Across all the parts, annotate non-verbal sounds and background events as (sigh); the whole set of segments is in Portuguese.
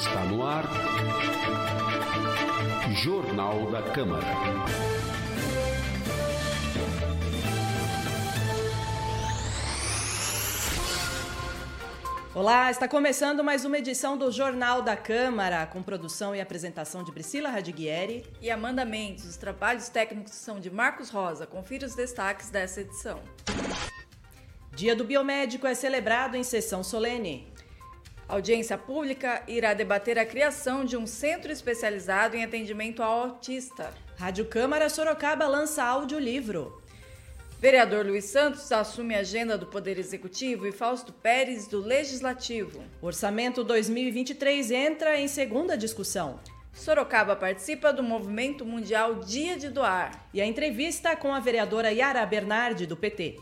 Está no ar. Jornal da Câmara. Olá, está começando mais uma edição do Jornal da Câmara, com produção e apresentação de Priscila Radiguieri e Amanda Mendes. Os trabalhos técnicos são de Marcos Rosa. Confira os destaques dessa edição. Dia do Biomédico é celebrado em sessão solene. A audiência pública irá debater a criação de um centro especializado em atendimento ao autista. Rádio Câmara Sorocaba lança audiolivro. Vereador Luiz Santos assume a agenda do Poder Executivo e Fausto Pérez do Legislativo. Orçamento 2023 entra em segunda discussão. Sorocaba participa do Movimento Mundial Dia de Doar. E a entrevista com a vereadora Yara Bernardi, do PT.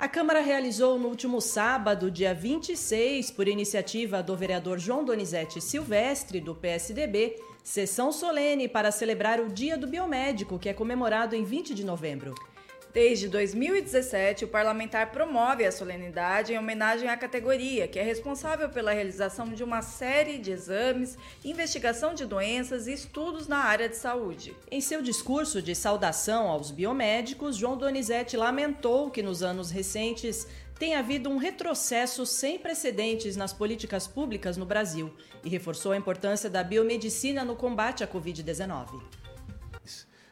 A Câmara realizou no último sábado, dia 26, por iniciativa do vereador João Donizete Silvestre, do PSDB, sessão solene para celebrar o Dia do Biomédico, que é comemorado em 20 de novembro. Desde 2017, o parlamentar promove a solenidade em homenagem à categoria, que é responsável pela realização de uma série de exames, investigação de doenças e estudos na área de saúde. Em seu discurso de saudação aos biomédicos, João Donizete lamentou que nos anos recentes tem havido um retrocesso sem precedentes nas políticas públicas no Brasil e reforçou a importância da biomedicina no combate à Covid-19.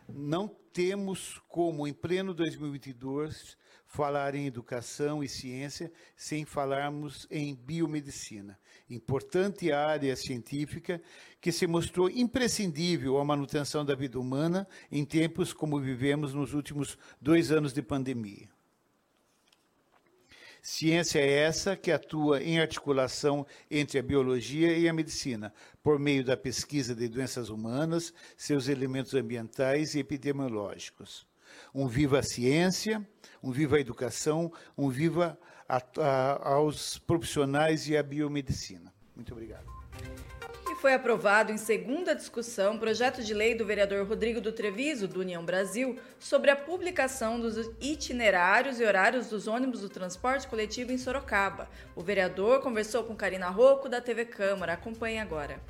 Não temos como, em pleno 2022, falar em educação e ciência sem falarmos em biomedicina. Importante área científica que se mostrou imprescindível à manutenção da vida humana em tempos como vivemos nos últimos dois anos de pandemia. Ciência é essa que atua em articulação entre a biologia e a medicina, por meio da pesquisa de doenças humanas, seus elementos ambientais e epidemiológicos. Um viva a ciência, um viva a educação, um viva a, a, aos profissionais e à biomedicina. Muito obrigado foi aprovado em segunda discussão o projeto de lei do vereador Rodrigo do Treviso, do União Brasil, sobre a publicação dos itinerários e horários dos ônibus do transporte coletivo em Sorocaba. O vereador conversou com Karina Rocco, da TV Câmara. Acompanhe agora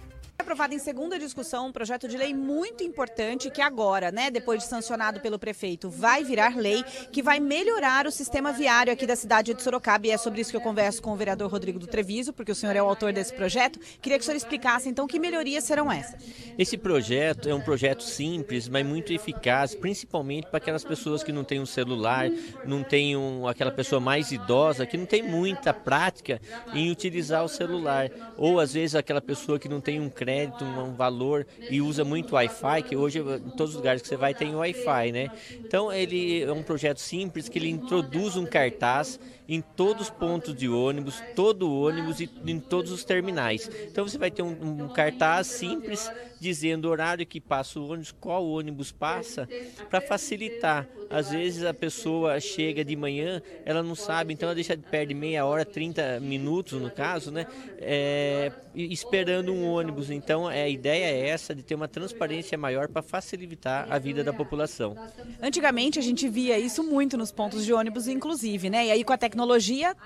aprovado em segunda discussão um projeto de lei muito importante que agora, né, depois de sancionado pelo prefeito, vai virar lei, que vai melhorar o sistema viário aqui da cidade de Sorocaba. E é sobre isso que eu converso com o vereador Rodrigo do Treviso, porque o senhor é o autor desse projeto. Queria que o senhor explicasse, então, que melhorias serão essas. Esse projeto é um projeto simples, mas muito eficaz, principalmente para aquelas pessoas que não têm um celular, não têm um, aquela pessoa mais idosa, que não tem muita prática em utilizar o celular. Ou, às vezes, aquela pessoa que não tem um crédito crédito, um valor e usa muito Wi-Fi, que hoje em todos os lugares que você vai tem Wi-Fi, né? Então ele é um projeto simples que ele introduz um cartaz em todos os pontos de ônibus, todo ônibus e em todos os terminais. Então você vai ter um, um cartaz simples dizendo o horário que passa o ônibus, qual ônibus passa, para facilitar. Às vezes a pessoa chega de manhã, ela não sabe, então ela deixa perde meia hora, 30 minutos no caso, né? É, esperando um ônibus. Então é, a ideia é essa de ter uma transparência maior para facilitar a vida da população. Antigamente a gente via isso muito nos pontos de ônibus, inclusive, né? E aí com a tecnologia,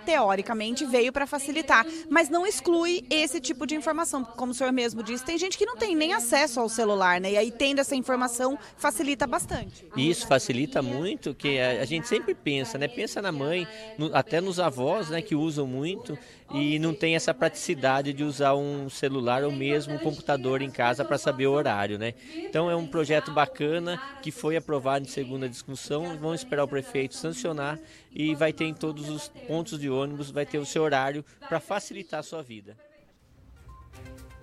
teoricamente, veio para facilitar, mas não exclui esse tipo de informação. Como o senhor mesmo disse, tem gente que não tem nem acesso ao celular, né? E aí tendo essa informação facilita bastante. Isso facilita muito, que a, gente sempre pensa, né? Pensa na mãe, no, até nos avós, né? Que usam muito e não tem essa praticidade de usar um celular ou mesmo um computador em casa para saber o horário, né? Então é um projeto bacana que foi aprovado em segunda discussão. Vamos esperar o prefeito sancionar e vai ter em todos os pontos de ônibus, vai ter o seu horário para facilitar a sua vida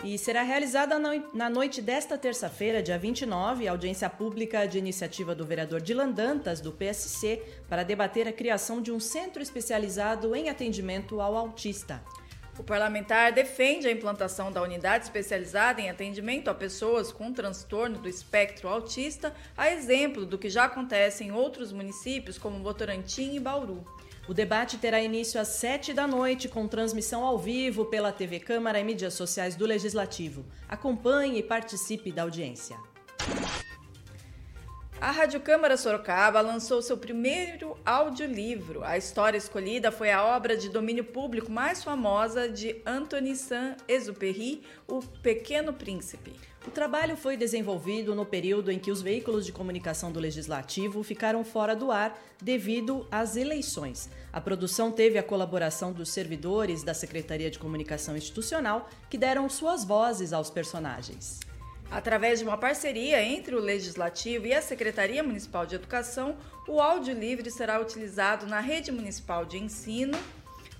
e será realizada na noite desta terça-feira, dia 29, a audiência pública de iniciativa do vereador Dilan Dantas, do PSC, para debater a criação de um centro especializado em atendimento ao autista. O parlamentar defende a implantação da unidade especializada em atendimento a pessoas com transtorno do espectro autista, a exemplo do que já acontece em outros municípios como Votorantim e Bauru. O debate terá início às 7 da noite, com transmissão ao vivo pela TV Câmara e mídias sociais do Legislativo. Acompanhe e participe da audiência. A Rádio Câmara Sorocaba lançou seu primeiro audiolivro. A história escolhida foi a obra de domínio público mais famosa de Anthony Saint-Exupéry, O Pequeno Príncipe. O trabalho foi desenvolvido no período em que os veículos de comunicação do Legislativo ficaram fora do ar devido às eleições. A produção teve a colaboração dos servidores da Secretaria de Comunicação Institucional, que deram suas vozes aos personagens. Através de uma parceria entre o Legislativo e a Secretaria Municipal de Educação, o áudio livre será utilizado na rede municipal de ensino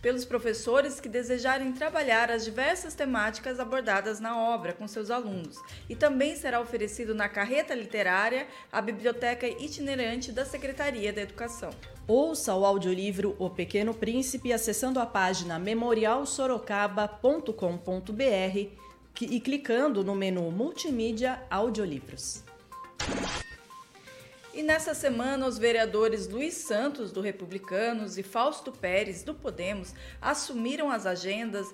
pelos professores que desejarem trabalhar as diversas temáticas abordadas na obra com seus alunos, e também será oferecido na carreta literária a biblioteca itinerante da Secretaria da Educação. Ouça o audiolivro O Pequeno Príncipe acessando a página memorialsorocaba.com.br e clicando no menu Multimídia Audiolivros. E nessa semana, os vereadores Luiz Santos, do Republicanos, e Fausto Pérez, do Podemos, assumiram as agendas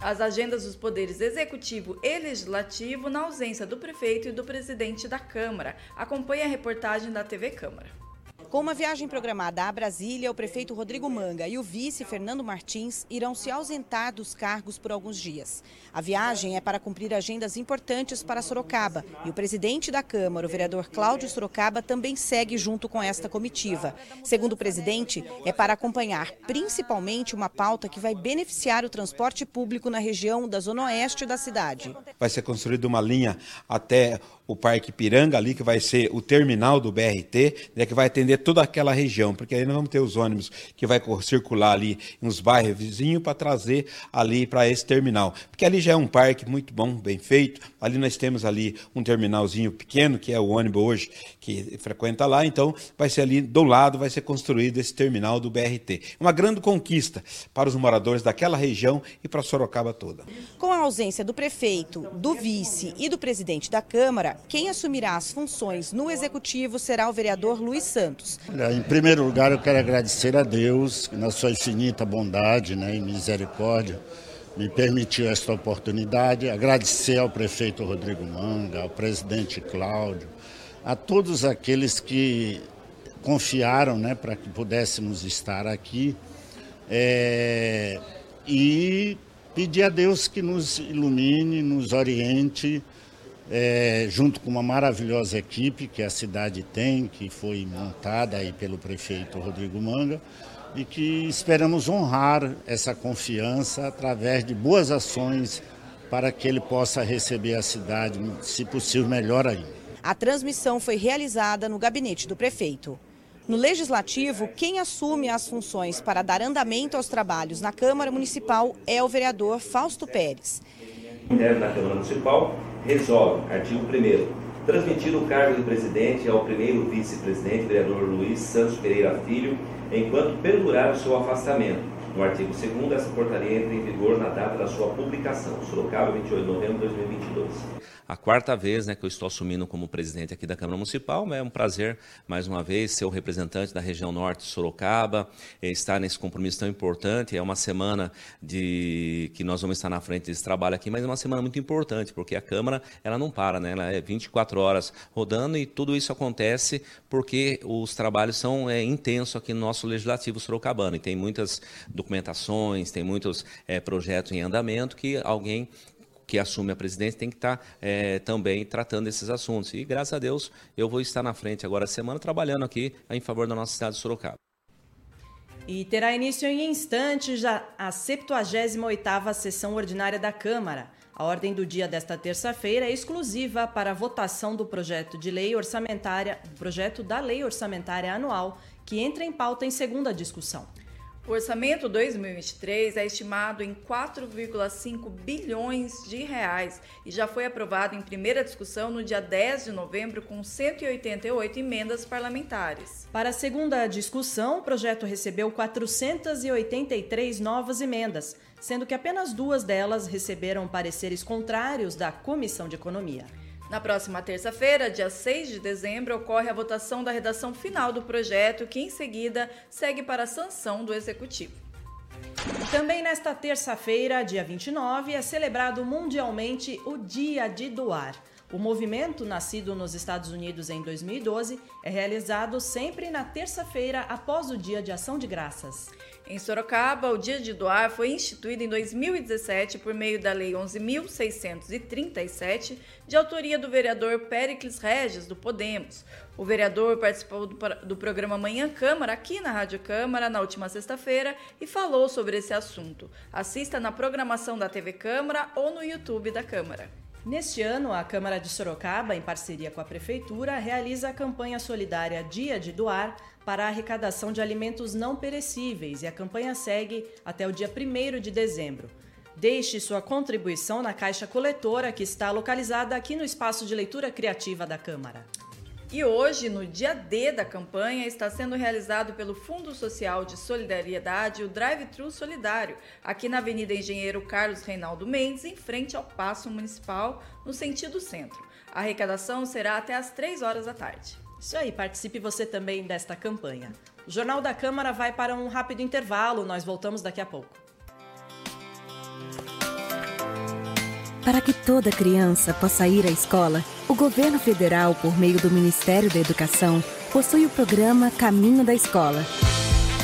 as agendas dos poderes executivo e legislativo na ausência do prefeito e do presidente da Câmara. Acompanhe a reportagem da TV Câmara. Com uma viagem programada a Brasília, o prefeito Rodrigo Manga e o vice Fernando Martins irão se ausentar dos cargos por alguns dias. A viagem é para cumprir agendas importantes para Sorocaba e o presidente da Câmara, o vereador Cláudio Sorocaba, também segue junto com esta comitiva. Segundo o presidente, é para acompanhar principalmente uma pauta que vai beneficiar o transporte público na região da zona oeste da cidade. Vai ser construída uma linha até o Parque Piranga ali, que vai ser o terminal do BRT, né, que vai atender toda aquela região, porque aí nós vamos ter os ônibus que vai circular ali nos bairros vizinhos para trazer ali para esse terminal. Porque ali já é um parque muito bom, bem feito. Ali nós temos ali um terminalzinho pequeno, que é o ônibus hoje que frequenta lá, então vai ser ali do lado vai ser construído esse terminal do BRT. Uma grande conquista para os moradores daquela região e para Sorocaba toda. Com a ausência do prefeito, do vice e do presidente da Câmara, quem assumirá as funções no executivo será o vereador Luiz Santos. Em primeiro lugar, eu quero agradecer a Deus, na sua infinita bondade né, e misericórdia, me permitiu esta oportunidade. Agradecer ao prefeito Rodrigo Manga, ao presidente Cláudio, a todos aqueles que confiaram né, para que pudéssemos estar aqui. É, e pedir a Deus que nos ilumine, nos oriente é, junto com uma maravilhosa equipe que a cidade tem, que foi montada aí pelo prefeito Rodrigo Manga, e que esperamos honrar essa confiança através de boas ações para que ele possa receber a cidade, se possível, melhor ainda. A transmissão foi realizada no gabinete do prefeito. No Legislativo, quem assume as funções para dar andamento aos trabalhos na Câmara Municipal é o vereador Fausto Pérez. Da Câmara Municipal resolve, artigo 1 transmitir o cargo de presidente ao primeiro vice-presidente, vereador Luiz Santos Pereira Filho, enquanto perdurar o seu afastamento. No artigo 2 essa portaria entra em vigor na data da sua publicação, Sorocaba, 28 de novembro de 2022 a quarta vez né, que eu estou assumindo como presidente aqui da Câmara Municipal. É um prazer, mais uma vez, ser o representante da região norte de Sorocaba, eh, estar nesse compromisso tão importante. É uma semana de que nós vamos estar na frente desse trabalho aqui, mas é uma semana muito importante, porque a Câmara ela não para, né? ela é 24 horas rodando e tudo isso acontece porque os trabalhos são é, intensos aqui no nosso Legislativo Sorocabano. E tem muitas documentações, tem muitos é, projetos em andamento que alguém que assume a presidência tem que estar tá, é, também tratando esses assuntos. E graças a Deus eu vou estar na frente agora semana trabalhando aqui em favor da nossa cidade de Sorocaba. E terá início em instantes a 78ª sessão ordinária da Câmara. A ordem do dia desta terça-feira é exclusiva para a votação do projeto de lei orçamentária, projeto da lei orçamentária anual, que entra em pauta em segunda discussão. O orçamento 2023 é estimado em 4,5 bilhões de reais e já foi aprovado em primeira discussão no dia 10 de novembro com 188 emendas parlamentares. Para a segunda discussão, o projeto recebeu 483 novas emendas, sendo que apenas duas delas receberam pareceres contrários da Comissão de Economia. Na próxima terça-feira, dia 6 de dezembro, ocorre a votação da redação final do projeto, que em seguida segue para a sanção do Executivo. Também nesta terça-feira, dia 29, é celebrado mundialmente o Dia de Doar. O movimento, nascido nos Estados Unidos em 2012, é realizado sempre na terça-feira após o Dia de Ação de Graças. Em Sorocaba, o Dia de Doar foi instituído em 2017 por meio da Lei 11.637, de autoria do vereador Pericles Regis, do Podemos. O vereador participou do, do programa Manhã Câmara, aqui na Rádio Câmara, na última sexta-feira, e falou sobre esse assunto. Assista na programação da TV Câmara ou no YouTube da Câmara. Neste ano, a Câmara de Sorocaba, em parceria com a Prefeitura, realiza a campanha solidária Dia de Doar para a arrecadação de alimentos não perecíveis e a campanha segue até o dia 1 de dezembro. Deixe sua contribuição na caixa coletora que está localizada aqui no espaço de leitura criativa da Câmara. E hoje, no dia D da campanha, está sendo realizado pelo Fundo Social de Solidariedade o Drive-Thru Solidário, aqui na Avenida Engenheiro Carlos Reinaldo Mendes, em frente ao Paço Municipal, no sentido centro. A arrecadação será até às 3 horas da tarde. Isso aí, participe você também desta campanha. O Jornal da Câmara vai para um rápido intervalo, nós voltamos daqui a pouco. Para que toda criança possa ir à escola, o governo federal, por meio do Ministério da Educação, possui o programa Caminho da Escola,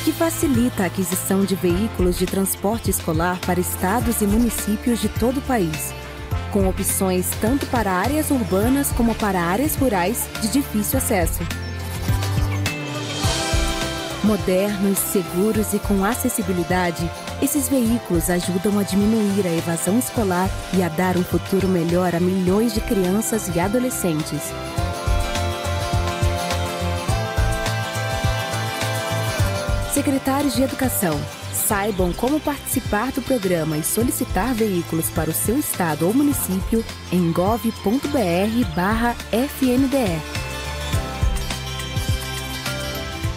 que facilita a aquisição de veículos de transporte escolar para estados e municípios de todo o país, com opções tanto para áreas urbanas como para áreas rurais de difícil acesso. Modernos, seguros e com acessibilidade, esses veículos ajudam a diminuir a evasão escolar e a dar um futuro melhor a milhões de crianças e adolescentes. Secretários de Educação, saibam como participar do programa e solicitar veículos para o seu estado ou município em gov.br/fnde.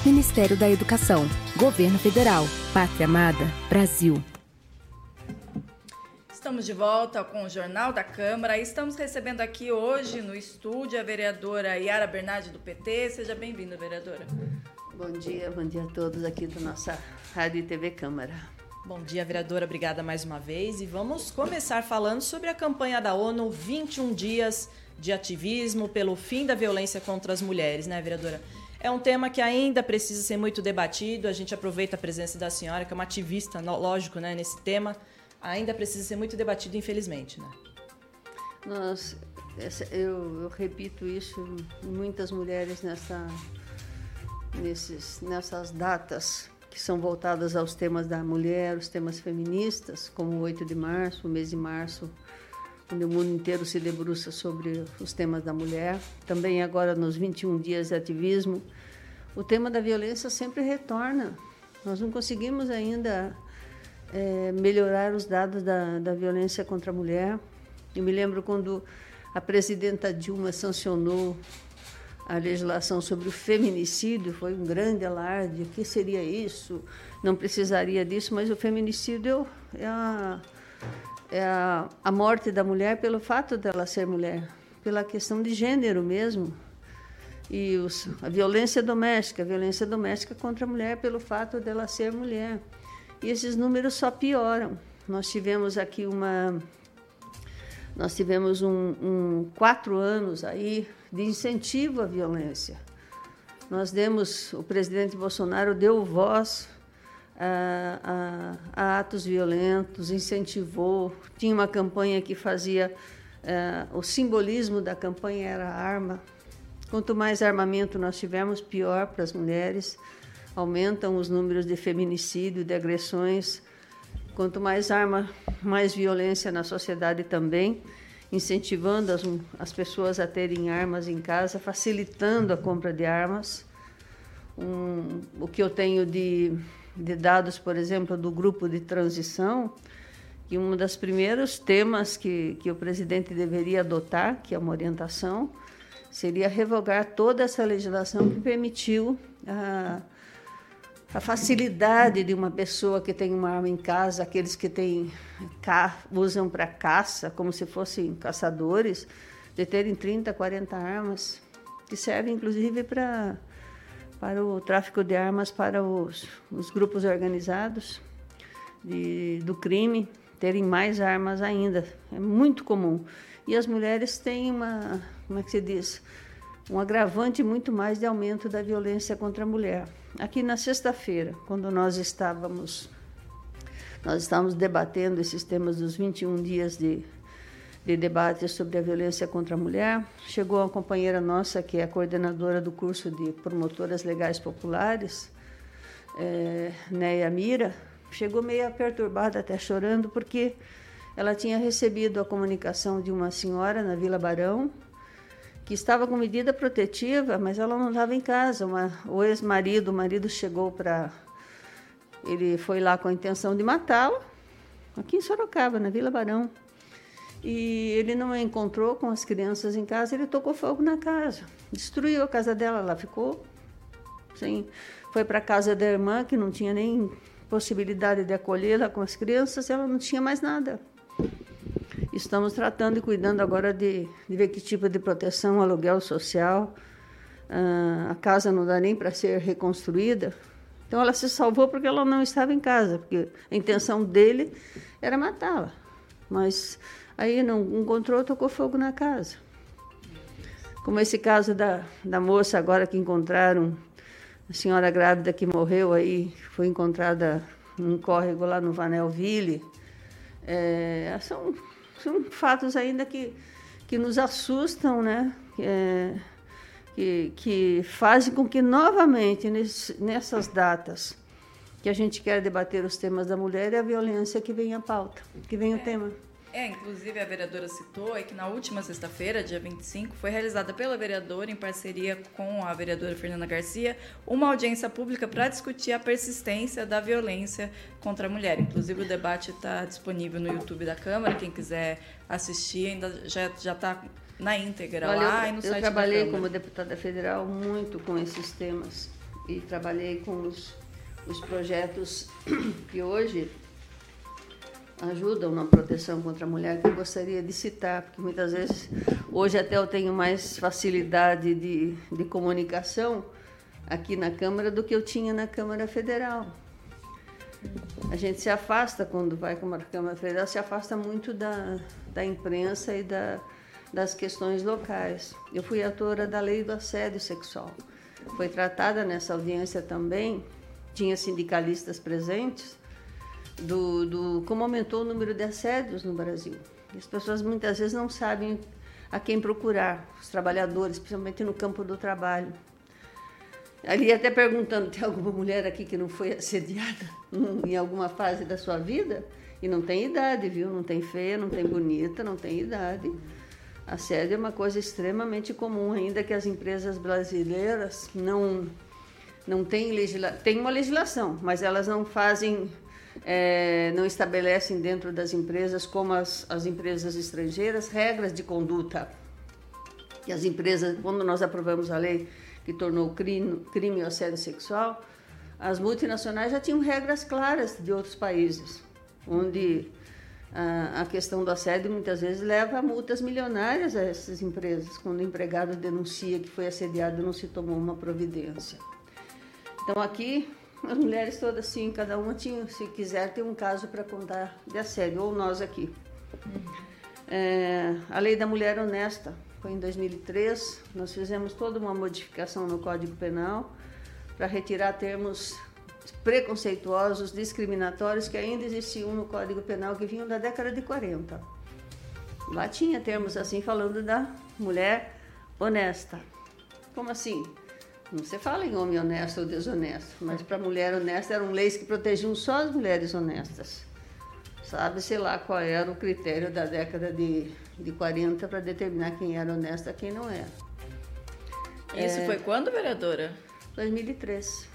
Ministério da Educação, Governo Federal, Pátria Amada, Brasil. Estamos de volta com o Jornal da Câmara. Estamos recebendo aqui hoje no estúdio a vereadora Yara Bernardi do PT. Seja bem-vinda, vereadora. Bom dia, bom dia a todos aqui da nossa Rádio e TV Câmara. Bom dia, vereadora. Obrigada mais uma vez. E vamos começar falando sobre a campanha da ONU 21 dias de ativismo pelo fim da violência contra as mulheres, né, vereadora? É um tema que ainda precisa ser muito debatido. A gente aproveita a presença da senhora, que é uma ativista, lógico, né, nesse tema. Ainda precisa ser muito debatido, infelizmente. Né? Nós, eu, eu repito isso, muitas mulheres nessa, nesses, nessas datas que são voltadas aos temas da mulher, os temas feministas, como o 8 de março, o mês de março onde o mundo inteiro se debruça sobre os temas da mulher. Também agora nos 21 dias de ativismo, o tema da violência sempre retorna. Nós não conseguimos ainda é, melhorar os dados da, da violência contra a mulher. Eu me lembro quando a presidenta Dilma sancionou a legislação sobre o feminicídio, foi um grande alarde. O que seria isso? Não precisaria disso, mas o feminicídio é a é a, a morte da mulher pelo fato dela ser mulher, pela questão de gênero mesmo. E os, a violência doméstica, a violência doméstica contra a mulher pelo fato dela ser mulher. E esses números só pioram. Nós tivemos aqui uma. Nós tivemos um, um quatro anos aí de incentivo à violência. Nós demos, o presidente Bolsonaro deu voz a, a, a atos violentos, incentivou. Tinha uma campanha que fazia. Uh, o simbolismo da campanha era a arma. Quanto mais armamento nós tivermos, pior para as mulheres. Aumentam os números de feminicídio, de agressões. Quanto mais arma, mais violência na sociedade também, incentivando as, as pessoas a terem armas em casa, facilitando a compra de armas. Um, o que eu tenho de de dados, por exemplo, do grupo de transição, que um dos primeiros temas que, que o presidente deveria adotar, que é uma orientação, seria revogar toda essa legislação que permitiu a, a facilidade de uma pessoa que tem uma arma em casa, aqueles que têm, usam para caça, como se fossem caçadores, de terem 30, 40 armas, que servem inclusive para para o tráfico de armas para os, os grupos organizados de, do crime. terem mais armas ainda. É muito comum. E as mulheres têm uma, como é que se diz? Um agravante muito mais de aumento da violência contra a mulher. Aqui na sexta-feira, quando nós estávamos nós estávamos debatendo esses temas dos 21 dias de, de debate sobre a violência contra a mulher. Chegou uma companheira nossa, que é coordenadora do curso de promotoras legais populares, é, Neia Mira, chegou meio perturbada, até chorando, porque ela tinha recebido a comunicação de uma senhora na Vila Barão, que estava com medida protetiva, mas ela não estava em casa. Uma, o ex-marido, o marido chegou para ele foi lá com a intenção de matá-la, aqui em Sorocaba, na Vila Barão. E ele não a encontrou com as crianças em casa, ele tocou fogo na casa, destruiu a casa dela, ela ficou sem. Foi para a casa da irmã, que não tinha nem possibilidade de acolhê-la com as crianças, ela não tinha mais nada. Estamos tratando e cuidando agora de, de ver que tipo de proteção, aluguel social. Ah, a casa não dá nem para ser reconstruída, então ela se salvou porque ela não estava em casa, porque a intenção dele era matá-la. Mas aí não encontrou, tocou fogo na casa. Como esse caso da, da moça agora que encontraram, a senhora grávida que morreu aí, foi encontrada num córrego lá no Vanelville. É, são, são fatos ainda que, que nos assustam, né? É, que, que fazem com que novamente nesse, nessas datas que a gente quer debater os temas da mulher e a violência que vem à pauta, que vem o tema. É, inclusive a vereadora citou é que na última sexta-feira, dia 25, foi realizada pela vereadora, em parceria com a vereadora Fernanda Garcia, uma audiência pública para discutir a persistência da violência contra a mulher. Inclusive o debate está disponível no YouTube da Câmara, quem quiser assistir ainda já está na íntegra Olha, lá eu, e no eu site trabalhei como deputada federal muito com esses temas e trabalhei com os, os projetos (clears throat) que hoje ajudam na proteção contra a mulher que eu gostaria de citar, porque muitas vezes hoje até eu tenho mais facilidade de, de comunicação aqui na Câmara do que eu tinha na Câmara Federal. A gente se afasta quando vai para a Câmara Federal, se afasta muito da, da imprensa e da, das questões locais. Eu fui autora da lei do assédio sexual. Foi tratada nessa audiência também, tinha sindicalistas presentes, do, do como aumentou o número de assédios no Brasil. E as pessoas muitas vezes não sabem a quem procurar, os trabalhadores, principalmente no campo do trabalho. Ali até perguntando, tem alguma mulher aqui que não foi assediada (laughs) em alguma fase da sua vida? E não tem idade, viu? Não tem feia, não tem bonita, não tem idade. Assédio é uma coisa extremamente comum, ainda que as empresas brasileiras não não têm legisla tem uma legislação, mas elas não fazem, é, não estabelecem dentro das empresas, como as, as empresas estrangeiras, regras de conduta. E as empresas, quando nós aprovamos a lei que tornou crime, crime o assédio sexual, as multinacionais já tinham regras claras de outros países, onde a questão do assédio muitas vezes leva a multas milionárias a essas empresas, quando o empregado denuncia que foi assediado e não se tomou uma providência. Então aqui, as mulheres todas assim, cada uma tinha, se quiser, tem um caso para contar de assédio, ou nós aqui. É, a Lei da Mulher Honesta foi em 2003, nós fizemos toda uma modificação no Código Penal para retirar termos preconceituosos, discriminatórios que ainda existiam no Código Penal que vinham da década de 40. Lá tinha termos assim falando da mulher honesta. Como assim? Não se fala em homem honesto ou desonesto, mas para mulher honesta eram leis que protegiam só as mulheres honestas. Sabe-se lá qual era o critério da década de, de 40 para determinar quem era honesta e quem não era. Isso é, foi quando, vereadora? 2003.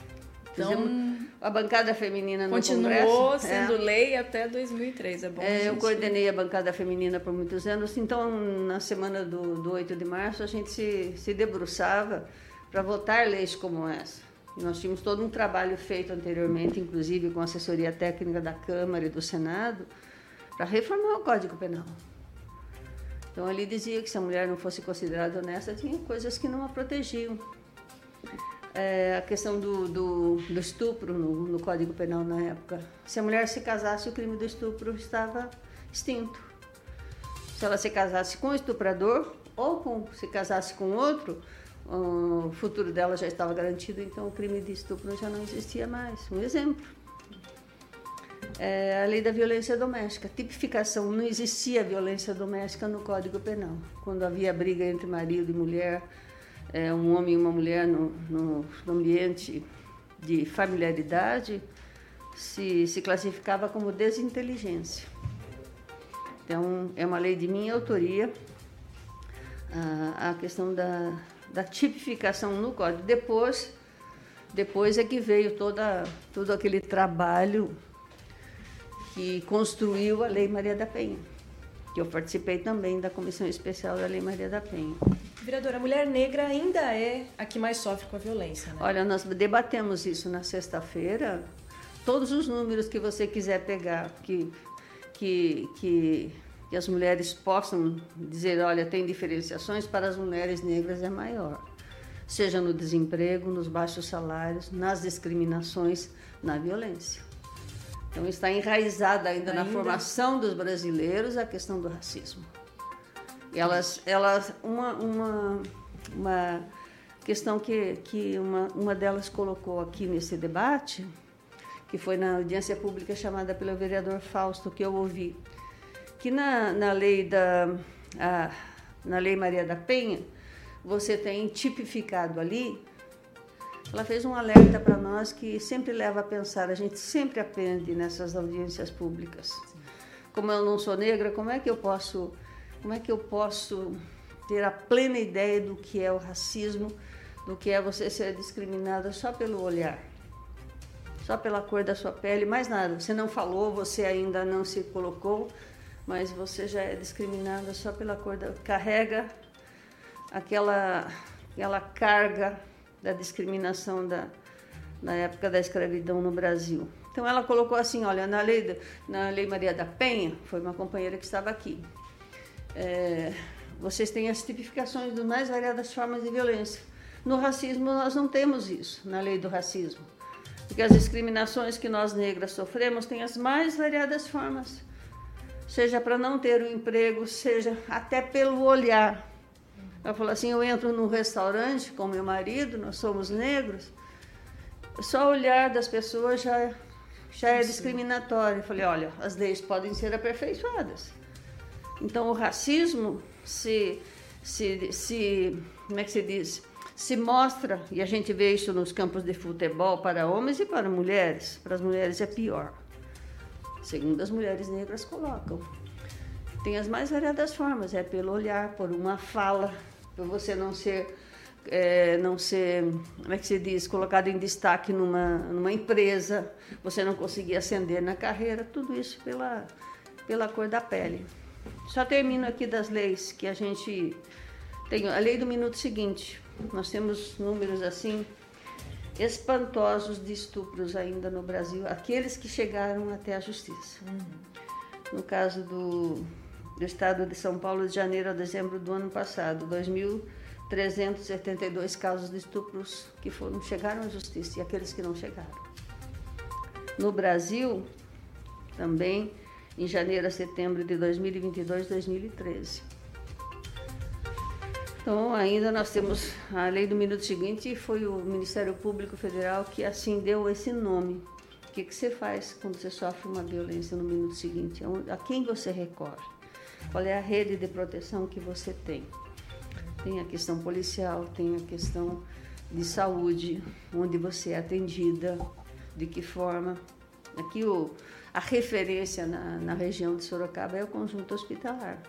Então, a bancada feminina no continuou Congresso, sendo é, lei até 2003, é bom é, Eu coordenei a bancada feminina por muitos anos, então na semana do, do 8 de março a gente se, se debruçava para votar leis como essa. Nós tínhamos todo um trabalho feito anteriormente, inclusive com assessoria técnica da Câmara e do Senado, para reformar o Código Penal. Então ali dizia que se a mulher não fosse considerada honesta, tinha coisas que não a protegiam. é, a questão do, do, do estupro no, no, Código Penal na época. Se a mulher se casasse, o crime do estupro estava extinto. Se ela se casasse com o estuprador ou com, se casasse com outro, o futuro dela já estava garantido, então o crime de estupro já não existia mais. Um exemplo. É a lei da violência doméstica. Tipificação, não existia violência doméstica no Código Penal. Quando havia briga entre marido e mulher, é, um homem e uma mulher no, no, ambiente de familiaridade, se, se classificava como desinteligência. Então, é uma lei de minha autoria, a, a questão da, da tipificação no código. Depois, depois é que veio toda, todo aquele trabalho que construiu a Lei Maria da Penha, que eu participei também da Comissão Especial da Lei Maria da Penha. Vereadora, a mulher negra ainda é a que mais sofre com a violência, né? Olha, nós debatemos isso na sexta-feira. Todos os números que você quiser pegar, que, que, que que as mulheres possam dizer, olha, tem diferenciações, para as mulheres negras é maior. Seja no desemprego, nos baixos salários, nas discriminações, na violência. Então está enraizada ainda, ainda, na formação dos brasileiros a questão do racismo. E elas, elas uma, uma, uma questão que, que uma, uma delas colocou aqui nesse debate, que foi na audiência pública chamada pelo vereador Fausto, que eu ouvi que na, na lei da a, na lei Maria da Penha você tem tipificado ali ela fez um alerta para nós que sempre leva a pensar a gente sempre aprende nessas audiências públicas. Como eu não sou negra como é que eu posso como é que eu posso ter a plena ideia do que é o racismo do que é você ser discriminada só pelo olhar só pela cor da sua pele mais nada. Você não falou você ainda não se colocou mas você já é discriminada só pela cor da. carrega aquela, aquela carga da discriminação da, na época da escravidão no Brasil. Então ela colocou assim, olha, na lei, na lei Maria da Penha, foi uma companheira que estava aqui, é, vocês têm as tipificações das mais variadas formas de violência. No racismo nós não temos isso, na lei do racismo. Porque as discriminações que nós negras sofremos têm as mais variadas formas seja para não ter o um emprego, seja até pelo olhar. Ela falou assim: eu entro num restaurante com meu marido, nós somos negros, só o olhar das pessoas já, já é discriminatório. Eu falei: olha, as leis podem ser aperfeiçoadas. Então o racismo se, se, se como é que se diz? Se mostra, e a gente vê isso nos campos de futebol para homens e para mulheres. Para as mulheres é pior segundo as mulheres negras colocam. Tem as mais variadas formas, é pelo olhar, por uma fala, por você não ser, é, não ser, como é que se diz, colocado em destaque numa, numa empresa, você não conseguir ascender na carreira, tudo isso pela, pela cor da pele. Só termino aqui das leis que a gente tem. A lei do minuto seguinte, nós temos números assim espantosos de estupros ainda no Brasil, aqueles que chegaram até a justiça. Uhum. No caso do, do estado de São Paulo, de janeiro a dezembro do ano passado, 2.372 casos de estupros que foram, chegaram à justiça e aqueles que não chegaram. No Brasil, também, em janeiro a setembro de 2022, 2013. Então, ainda nós temos a lei do minuto seguinte, foi o Ministério Público Federal que assim deu esse nome. O que, que você faz quando você sofre uma violência no minuto seguinte? A quem você recorre? Qual é a rede de proteção que você tem? Tem a questão policial, tem a questão de saúde, onde você é atendida, de que forma. Aqui o, a referência na, na região de Sorocaba é o conjunto hospitalar.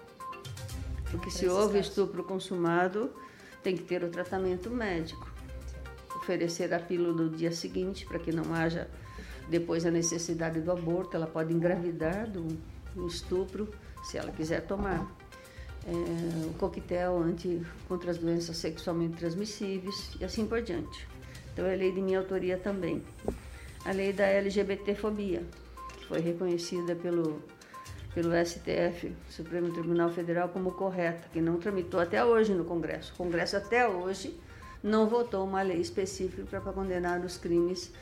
Porque se houve estupro consumado, tem que ter o tratamento médico. Oferecer a pílula no dia seguinte, para que não haja depois a necessidade do aborto. Ela pode engravidar do, do estupro, se ela quiser tomar. É, o coquetel anti, contra as doenças sexualmente transmissíveis e assim por diante. Então é lei de minha autoria também. A lei da LGBTfobia, que foi reconhecida pelo pelo STF, Supremo Tribunal Federal, como correta, que não tramitou até hoje no Congresso. O Congresso até hoje não votou uma lei específica para condenar os crimes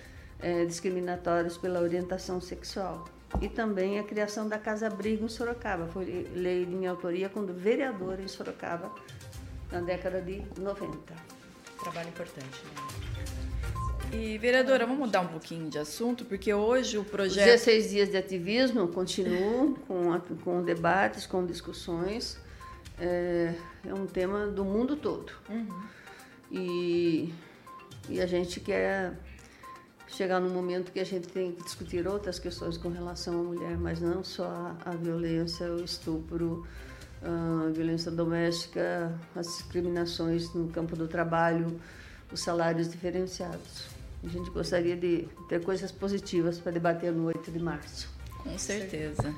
é, discriminatórios pela orientação sexual. E também a criação da Casa Abrigo em Sorocaba, foi lei de minha autoria quando vereadora em Sorocaba, na década de 90. Trabalho importante, né? E, vereadora, vamos mudar um pouquinho de assunto, porque hoje o projeto. Os 16 dias de ativismo continuam com, com debates, com discussões. É, é um tema do mundo todo. Uhum. E, e a gente quer chegar num momento que a gente tem que discutir outras questões com relação à mulher, mas não só a, a violência, o estupro, a violência doméstica, as discriminações no campo do trabalho, os salários diferenciados. A gente gostaria de ter coisas positivas para debater no 8 de março. Com certeza.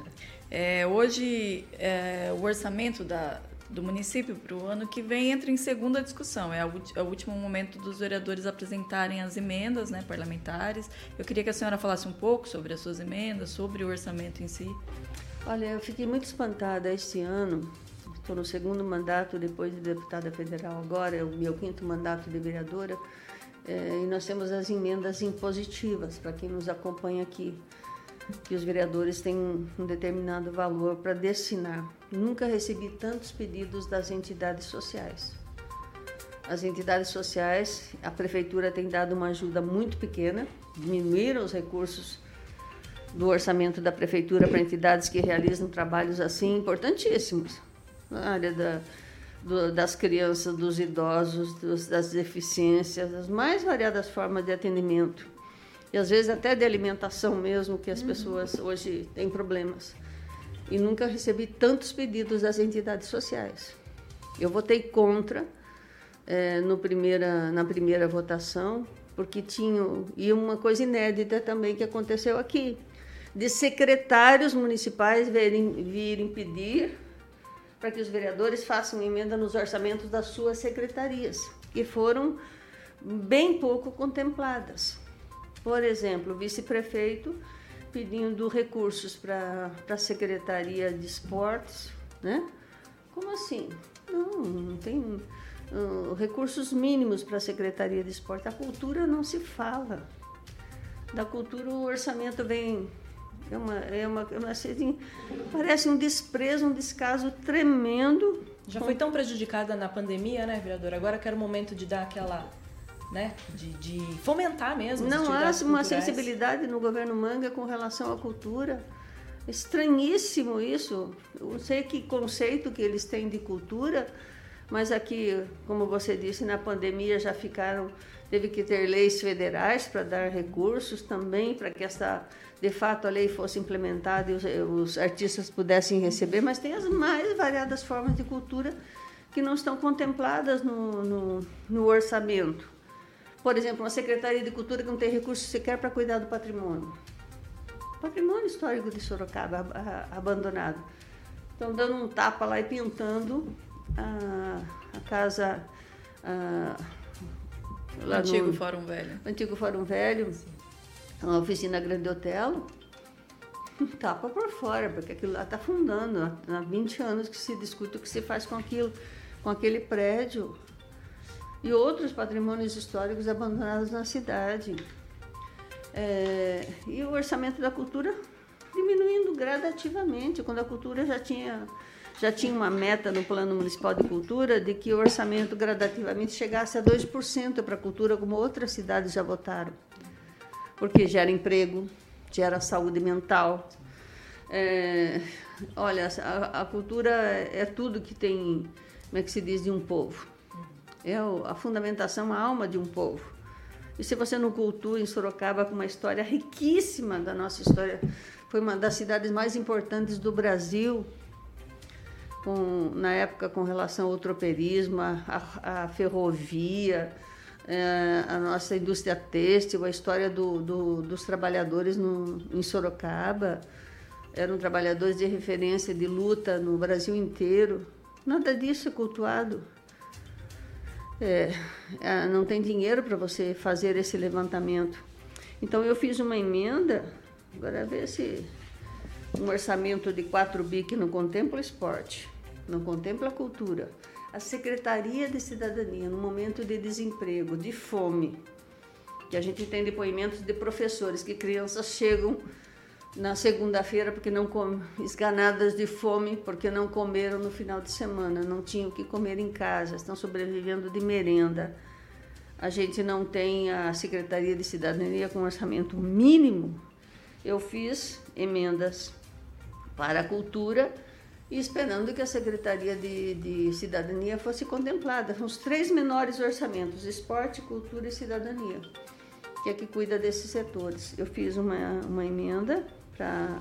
É, hoje, é, o orçamento da, do município para o ano que vem entra em segunda discussão. É, é o último momento dos vereadores apresentarem as emendas né, parlamentares. Eu queria que a senhora falasse um pouco sobre as suas emendas, sobre o orçamento em si. Olha, eu fiquei muito espantada este ano. Estou no segundo mandato, depois de deputada federal agora, é o meu quinto mandato de vereadora. É, e nós temos as emendas impositivas, para quem nos acompanha aqui que os vereadores têm um determinado valor para destinar. Nunca recebi tantos pedidos das entidades sociais. As entidades sociais, a prefeitura tem dado uma ajuda muito pequena, diminuíram os recursos do orçamento da prefeitura para entidades que realizam trabalhos assim importantíssimos na área da, do, das crianças, dos idosos, dos, das deficiências, das mais variadas formas de atendimento e às vezes até de alimentação mesmo, que as uhum. pessoas hoje têm problemas. E nunca recebi tantos pedidos das entidades sociais. Eu votei contra é, no primeira, na primeira votação, porque tinha. E uma coisa inédita também que aconteceu aqui: de secretários municipais virem, virem pedir para que os vereadores façam emenda nos orçamentos das suas secretarias, que foram bem pouco contempladas. Por exemplo, o vice-prefeito pedindo recursos para a Secretaria de Esportes, né? Como assim? Não, não tem uh, recursos mínimos para a Secretaria de Esporte. A cultura não se fala. Da cultura o orçamento vem é uma, é uma, é assim, parece um desprezo, um descaso tremendo. Já foi tão prejudicada na pandemia, né, vereadora? Agora que era o momento de dar aquela né? De, de fomentar mesmo. Não há uma sensibilidade no governo Manga com relação à cultura. Estranhíssimo isso. Eu sei que conceito que eles têm de cultura, mas aqui, como você disse, na pandemia já ficaram, teve que ter leis federais para dar recursos também para que essa, de fato, a lei fosse implementada e os, os artistas pudessem receber. Mas tem as mais variadas formas de cultura que não estão contempladas no, no, no orçamento. Por exemplo, uma Secretaria de Cultura que não tem recursos sequer para cuidar do patrimônio. Patrimônio histórico de Sorocaba abandonado. Estão dando um tapa lá e pintando a, a casa. A, o antigo no, Fórum Velho. Antigo Fórum Velho, a oficina Grande Hotel. (laughs) Tapa por fora, porque aquilo lá está fundando. Há 20 anos que se discute o que se faz com aquilo, com aquele prédio e outros patrimônios históricos abandonados na cidade. É, e o orçamento da cultura diminuindo gradativamente, quando a cultura já tinha, já tinha uma meta no Plano Municipal de Cultura de que o orçamento gradativamente chegasse a 2% para a cultura, como outras cidades já votaram. Porque gera emprego, gera saúde mental. É, olha, a, a cultura é tudo que tem, como é que se diz, de um povo é a fundamentação, a alma de um povo. E se você não cultua em Sorocaba com uma história riquíssima da nossa história, foi uma das cidades mais importantes do Brasil, com, na época com relação ao troperismo, a, a ferrovia, é, a nossa indústria têxtil, a história do, do, dos trabalhadores no, em Sorocaba. Eram trabalhadores de referência, de luta no Brasil inteiro. Nada disso é cultuado é, é, não tem dinheiro para você fazer esse levantamento. Então eu fiz uma emenda, agora ver se um orçamento de 4 bi que não contempla esporte, não contempla cultura. A Secretaria de Cidadania, no momento de desemprego, de fome, que a gente tem depoimentos de professores que crianças chegam na segunda-feira porque não comem, esganadas de fome porque não comeram no final de semana, não tinham o que comer em casa, estão sobrevivendo de merenda. A gente não tem a Secretaria de Cidadania com orçamento mínimo. Eu fiz emendas para a cultura e esperando que a Secretaria de, de Cidadania fosse contemplada. São os três menores orçamentos: esporte, cultura e cidadania, que é que cuida desses setores. Eu fiz uma, uma emenda para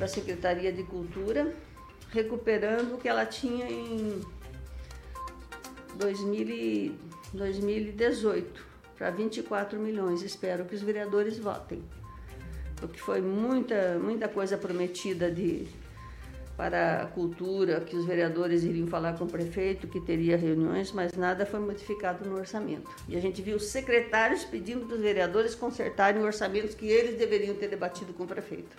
a Secretaria de Cultura, recuperando o que ela tinha em 2000 2018 para 24 milhões. Espero que os vereadores votem, porque foi muita, muita coisa prometida de para a cultura, que os vereadores iriam falar com o prefeito, que teria reuniões, mas nada foi modificado no orçamento. E a gente viu secretários pedindo para os vereadores consertarem orçamentos que eles deveriam ter debatido com o prefeito.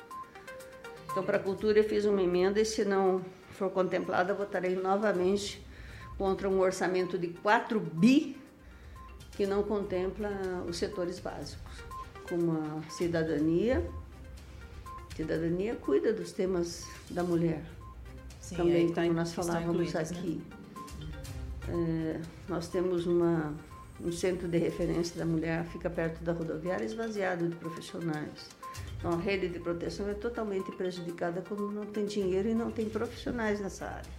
Então, para a cultura, eu fiz uma emenda e, se não for contemplada, votarei novamente contra um orçamento de 4 bi que não contempla os setores básicos, como a cidadania, cidadania cuida dos temas da mulher. Sim, Também, tá como nós falávamos né? aqui. Né? É, nós temos uma, um centro de referência da mulher, fica perto da rodoviária, esvaziado de profissionais. Então, a rede de proteção é totalmente prejudicada quando não tem dinheiro e não tem profissionais nessa área.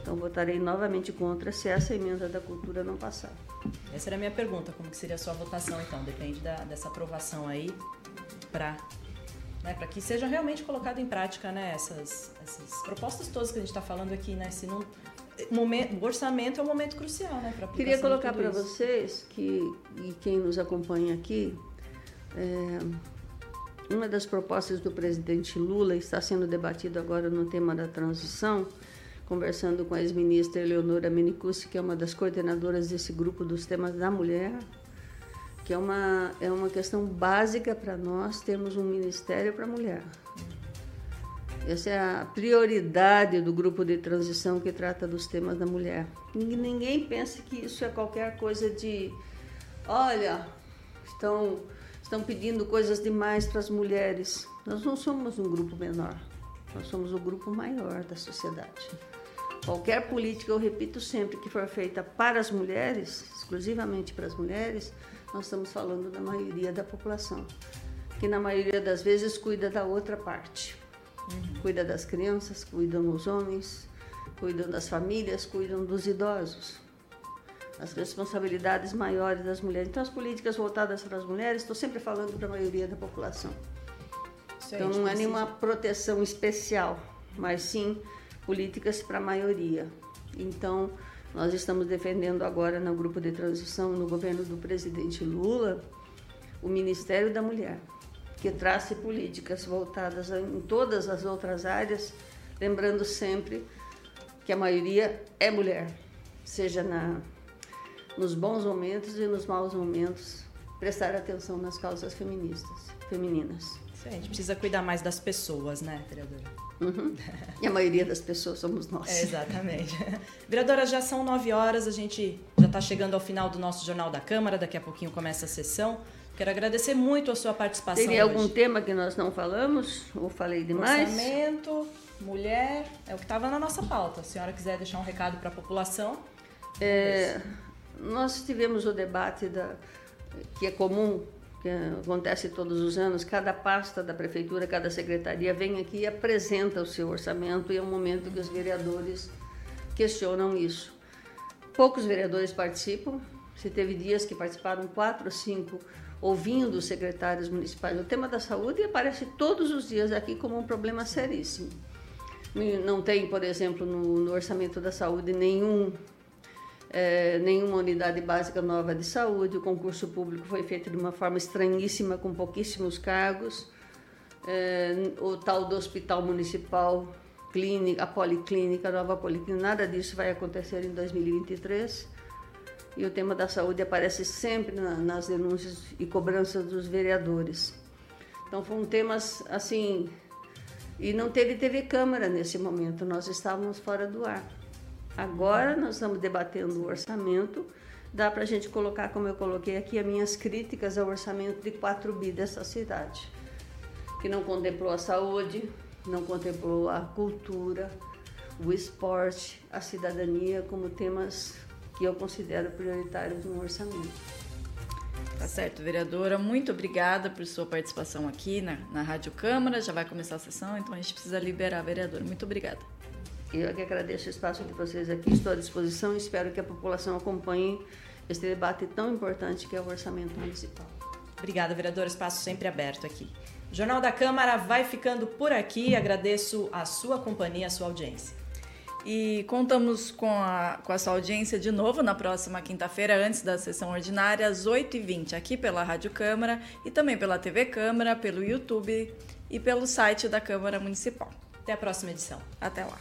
Então, votarei novamente contra se essa emenda da cultura não passar. Essa era a minha pergunta, como que seria a sua votação, então? Depende da, dessa aprovação aí para né, para que seja realmente colocado em prática né, essas, essas propostas todas que a gente está falando aqui, né? Se não, momento, o orçamento é um momento crucial, né? Queria colocar para vocês que e quem nos acompanha aqui, é, uma das propostas do presidente Lula está sendo debatido agora no tema da transição, conversando com a ex-ministra Eleonora Menicucci, que é uma das coordenadoras desse grupo dos temas da mulher, que é uma, é uma questão básica para nós termos um ministério para a mulher. Essa é a prioridade do grupo de transição que trata dos temas da mulher. Ninguém pensa que isso é qualquer coisa de, olha, estão, estão pedindo coisas demais para as mulheres. Nós não somos um grupo menor, nós somos o grupo maior da sociedade. Qualquer política, eu repito sempre, que for feita para as mulheres, exclusivamente para as mulheres, nós estamos falando da maioria da população, que na maioria das vezes cuida da outra parte. Uhum. Cuida das crianças, cuidam dos homens, cuidam das famílias, cuidam dos idosos. As responsabilidades maiores das mulheres. Então, as políticas voltadas para as mulheres, estou sempre falando para a maioria da população. Então, não é nenhuma proteção especial, mas sim políticas para a maioria. Então, nós estamos defendendo agora no grupo de transição, no governo do presidente Lula, o Ministério da Mulher, que trace políticas voltadas em todas as outras áreas, lembrando sempre que a maioria é mulher, seja na, nos bons momentos e nos maus momentos, prestar atenção nas causas feministas, femininas. Sim, a gente precisa cuidar mais das pessoas, né, vereadora? Uhum. E a maioria das pessoas somos nós. É, exatamente. Vereadora, já são nove horas, a gente já está chegando ao final do nosso Jornal da Câmara, daqui a pouquinho começa a sessão. Quero agradecer muito a sua participação. Tem algum tema que nós não falamos? Ou falei demais? Orçamento, mulher, é o que estava na nossa pauta. Se a senhora quiser deixar um recado para a população. É, nós tivemos o debate da, que é comum que acontece todos os anos, cada pasta da prefeitura, cada secretaria vem aqui e apresenta o seu orçamento e é um momento que os vereadores questionam isso. Poucos vereadores participam, se teve dias que participaram quatro cinco ouvindo os secretários municipais. O tema da saúde aparece todos os dias aqui como um problema seríssimo. Não tem, por exemplo, no, no orçamento da saúde nenhum é, nenhuma unidade básica nova de saúde. O concurso público foi feito de uma forma estranhíssima, com pouquíssimos cargos. É, o tal do hospital municipal, clínica, a policlínica, a nova policlínica, nada disso vai acontecer em 2023. E o tema da saúde aparece sempre na, nas denúncias e cobranças dos vereadores. Então foram temas assim, e não teve TV câmara nesse momento, nós estávamos fora do ar. Agora nós estamos debatendo o orçamento. Dá para a gente colocar, como eu coloquei aqui, as minhas críticas ao orçamento de 4 bi dessa cidade, que não contemplou a saúde, não contemplou a cultura, o esporte, a cidadania como temas que eu considero prioritários no orçamento. Tá certo, vereadora. Muito obrigada por sua participação aqui na, na Rádio Câmara. Já vai começar a sessão, então a gente precisa liberar a vereadora. Muito obrigada. Eu que agradeço o espaço de vocês aqui, estou à disposição e espero que a população acompanhe este debate tão importante que é o orçamento municipal. Obrigada, vereadora. Espaço sempre aberto aqui. O Jornal da Câmara vai ficando por aqui. Agradeço a sua companhia, a sua audiência. E contamos com a, com a sua audiência de novo na próxima quinta-feira, antes da sessão ordinária, às 8h20, aqui pela Rádio Câmara e também pela TV Câmara, pelo YouTube e pelo site da Câmara Municipal. Até a próxima edição. Até lá.